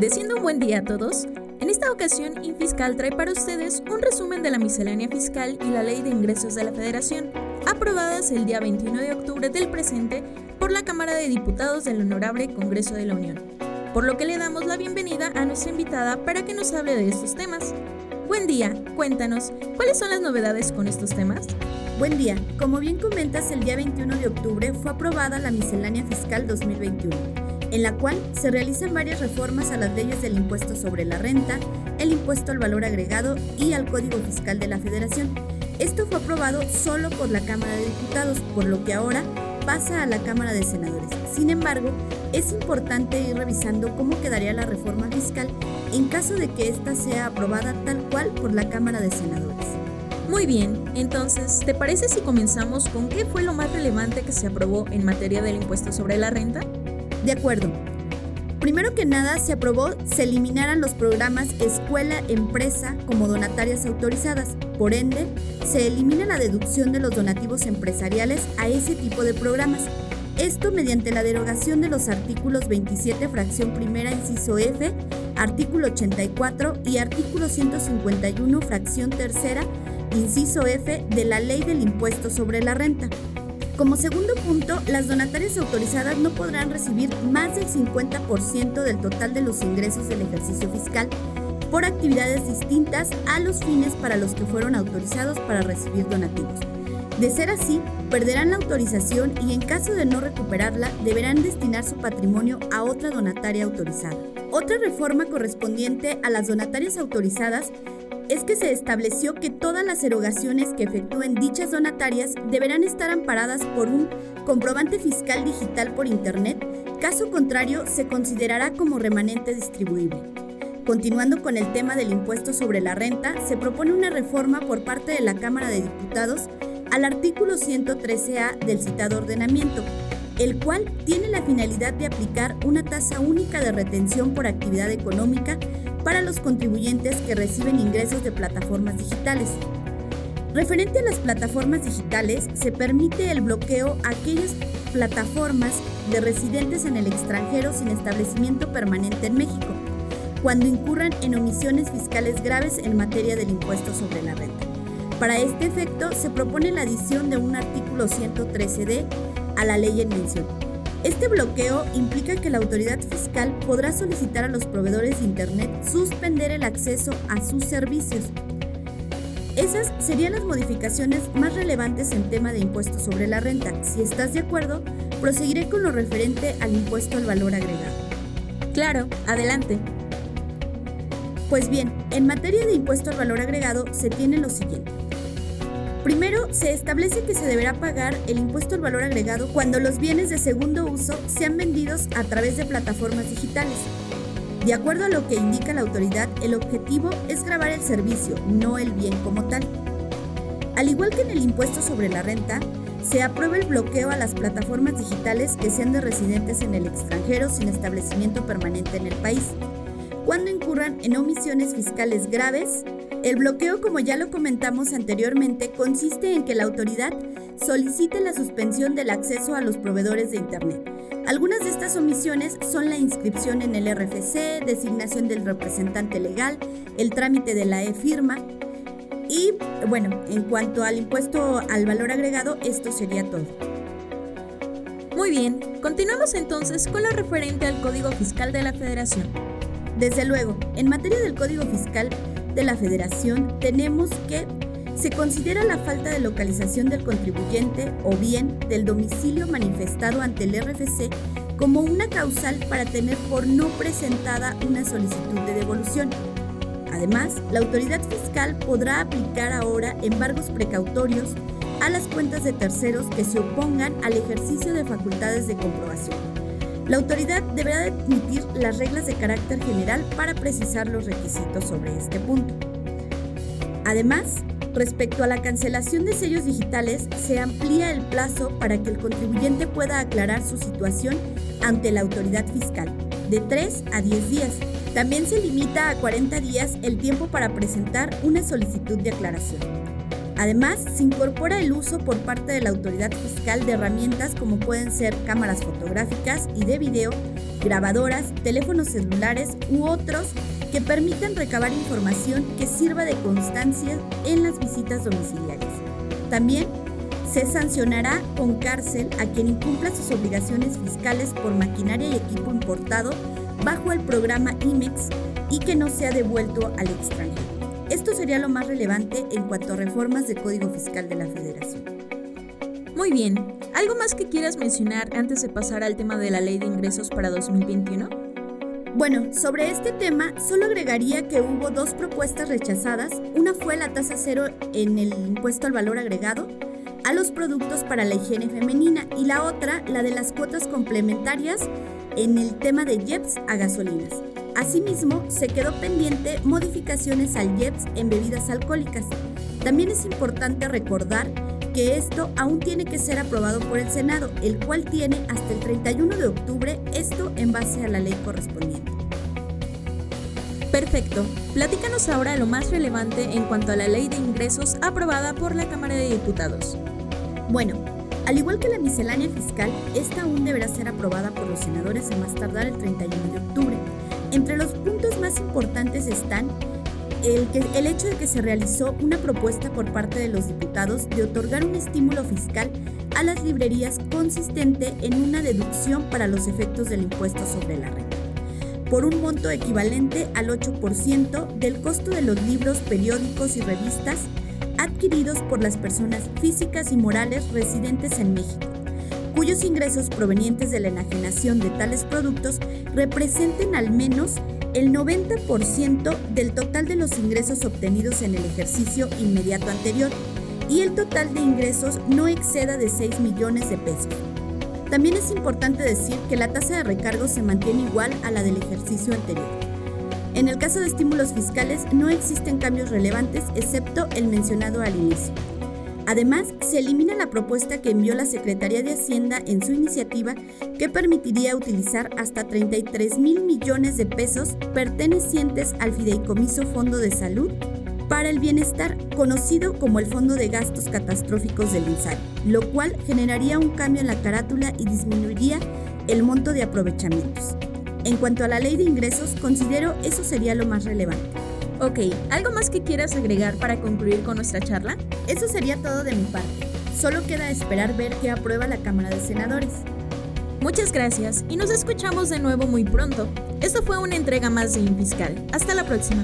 Deseando un buen día a todos, en esta ocasión Infiscal trae para ustedes un resumen de la miscelánea fiscal y la ley de ingresos de la Federación, aprobadas el día 21 de octubre del presente por la Cámara de Diputados del Honorable Congreso de la Unión, por lo que le damos la bienvenida a nuestra invitada para que nos hable de estos temas. Buen día, cuéntanos, ¿cuáles son las novedades con estos temas? Buen día, como bien comentas, el día 21 de octubre fue aprobada la miscelánea fiscal 2021 en la cual se realizan varias reformas a las leyes del impuesto sobre la renta, el impuesto al valor agregado y al Código Fiscal de la Federación. Esto fue aprobado solo por la Cámara de Diputados, por lo que ahora pasa a la Cámara de Senadores. Sin embargo, es importante ir revisando cómo quedaría la reforma fiscal en caso de que ésta sea aprobada tal cual por la Cámara de Senadores. Muy bien, entonces, ¿te parece si comenzamos con qué fue lo más relevante que se aprobó en materia del impuesto sobre la renta? De acuerdo. Primero que nada, se aprobó se eliminaran los programas escuela-empresa como donatarias autorizadas. Por ende, se elimina la deducción de los donativos empresariales a ese tipo de programas. Esto mediante la derogación de los artículos 27, fracción primera, inciso F, artículo 84 y artículo 151, fracción tercera, inciso F de la Ley del Impuesto sobre la Renta. Como segundo punto, las donatarias autorizadas no podrán recibir más del 50% del total de los ingresos del ejercicio fiscal por actividades distintas a los fines para los que fueron autorizados para recibir donativos. De ser así, perderán la autorización y en caso de no recuperarla, deberán destinar su patrimonio a otra donataria autorizada. Otra reforma correspondiente a las donatarias autorizadas es que se estableció que todas las erogaciones que efectúen dichas donatarias deberán estar amparadas por un comprobante fiscal digital por Internet, caso contrario se considerará como remanente distribuible. Continuando con el tema del impuesto sobre la renta, se propone una reforma por parte de la Cámara de Diputados al artículo 113A del citado ordenamiento, el cual tiene la finalidad de aplicar una tasa única de retención por actividad económica para los contribuyentes que reciben ingresos de plataformas digitales. Referente a las plataformas digitales, se permite el bloqueo a aquellas plataformas de residentes en el extranjero sin establecimiento permanente en México, cuando incurran en omisiones fiscales graves en materia del impuesto sobre la renta. Para este efecto, se propone la adición de un artículo 113D a la ley en mención, este bloqueo implica que la autoridad fiscal podrá solicitar a los proveedores de Internet suspender el acceso a sus servicios. Esas serían las modificaciones más relevantes en tema de impuesto sobre la renta. Si estás de acuerdo, proseguiré con lo referente al impuesto al valor agregado. Claro, adelante. Pues bien, en materia de impuesto al valor agregado se tiene lo siguiente. Primero, se establece que se deberá pagar el impuesto al valor agregado cuando los bienes de segundo uso sean vendidos a través de plataformas digitales. De acuerdo a lo que indica la autoridad, el objetivo es grabar el servicio, no el bien como tal. Al igual que en el impuesto sobre la renta, se aprueba el bloqueo a las plataformas digitales que sean de residentes en el extranjero sin establecimiento permanente en el país, cuando incurran en omisiones fiscales graves el bloqueo, como ya lo comentamos anteriormente, consiste en que la autoridad solicite la suspensión del acceso a los proveedores de Internet. Algunas de estas omisiones son la inscripción en el RFC, designación del representante legal, el trámite de la e-firma. Y bueno, en cuanto al impuesto al valor agregado, esto sería todo. Muy bien, continuamos entonces con lo referente al Código Fiscal de la Federación. Desde luego, en materia del Código Fiscal, de la Federación tenemos que se considera la falta de localización del contribuyente o bien del domicilio manifestado ante el RFC como una causal para tener por no presentada una solicitud de devolución. Además, la autoridad fiscal podrá aplicar ahora embargos precautorios a las cuentas de terceros que se opongan al ejercicio de facultades de comprobación. La autoridad deberá emitir las reglas de carácter general para precisar los requisitos sobre este punto. Además, respecto a la cancelación de sellos digitales, se amplía el plazo para que el contribuyente pueda aclarar su situación ante la autoridad fiscal, de 3 a 10 días. También se limita a 40 días el tiempo para presentar una solicitud de aclaración. Además, se incorpora el uso por parte de la autoridad fiscal de herramientas como pueden ser cámaras fotográficas y de video grabadoras, teléfonos celulares u otros que permitan recabar información que sirva de constancia en las visitas domiciliarias. También se sancionará con cárcel a quien incumpla sus obligaciones fiscales por maquinaria y equipo importado bajo el programa IMEX y que no sea devuelto al extranjero. Esto sería lo más relevante en cuanto a reformas del Código Fiscal de la Federación. Muy bien, ¿algo más que quieras mencionar antes de pasar al tema de la Ley de Ingresos para 2021? Bueno, sobre este tema solo agregaría que hubo dos propuestas rechazadas. Una fue la tasa cero en el impuesto al valor agregado a los productos para la higiene femenina y la otra la de las cuotas complementarias en el tema de JEPS a gasolinas. Asimismo, se quedó pendiente modificaciones al JEPS en bebidas alcohólicas. También es importante recordar que esto aún tiene que ser aprobado por el Senado, el cual tiene hasta el 31 de octubre esto en base a la ley correspondiente. Perfecto. Platícanos ahora lo más relevante en cuanto a la ley de ingresos aprobada por la Cámara de Diputados. Bueno, al igual que la miscelánea fiscal, esta aún deberá ser aprobada por los senadores a más tardar el 31 de octubre. Entre los puntos más importantes están el, que, el hecho de que se realizó una propuesta por parte de los diputados de otorgar un estímulo fiscal a las librerías consistente en una deducción para los efectos del impuesto sobre la renta, por un monto equivalente al 8% del costo de los libros, periódicos y revistas adquiridos por las personas físicas y morales residentes en México, cuyos ingresos provenientes de la enajenación de tales productos representen al menos el 90% del total de los ingresos obtenidos en el ejercicio inmediato anterior y el total de ingresos no exceda de 6 millones de pesos. También es importante decir que la tasa de recargo se mantiene igual a la del ejercicio anterior. En el caso de estímulos fiscales no existen cambios relevantes excepto el mencionado al inicio. Además, se elimina la propuesta que envió la Secretaría de Hacienda en su iniciativa que permitiría utilizar hasta 33 mil millones de pesos pertenecientes al Fideicomiso Fondo de Salud para el Bienestar, conocido como el Fondo de Gastos Catastróficos del INSAI, lo cual generaría un cambio en la carátula y disminuiría el monto de aprovechamientos. En cuanto a la ley de ingresos, considero eso sería lo más relevante. Ok, ¿algo más que quieras agregar para concluir con nuestra charla? Eso sería todo de mi parte. Solo queda esperar ver qué aprueba la Cámara de Senadores. Muchas gracias y nos escuchamos de nuevo muy pronto. Esto fue una entrega más de Infiscal. Hasta la próxima.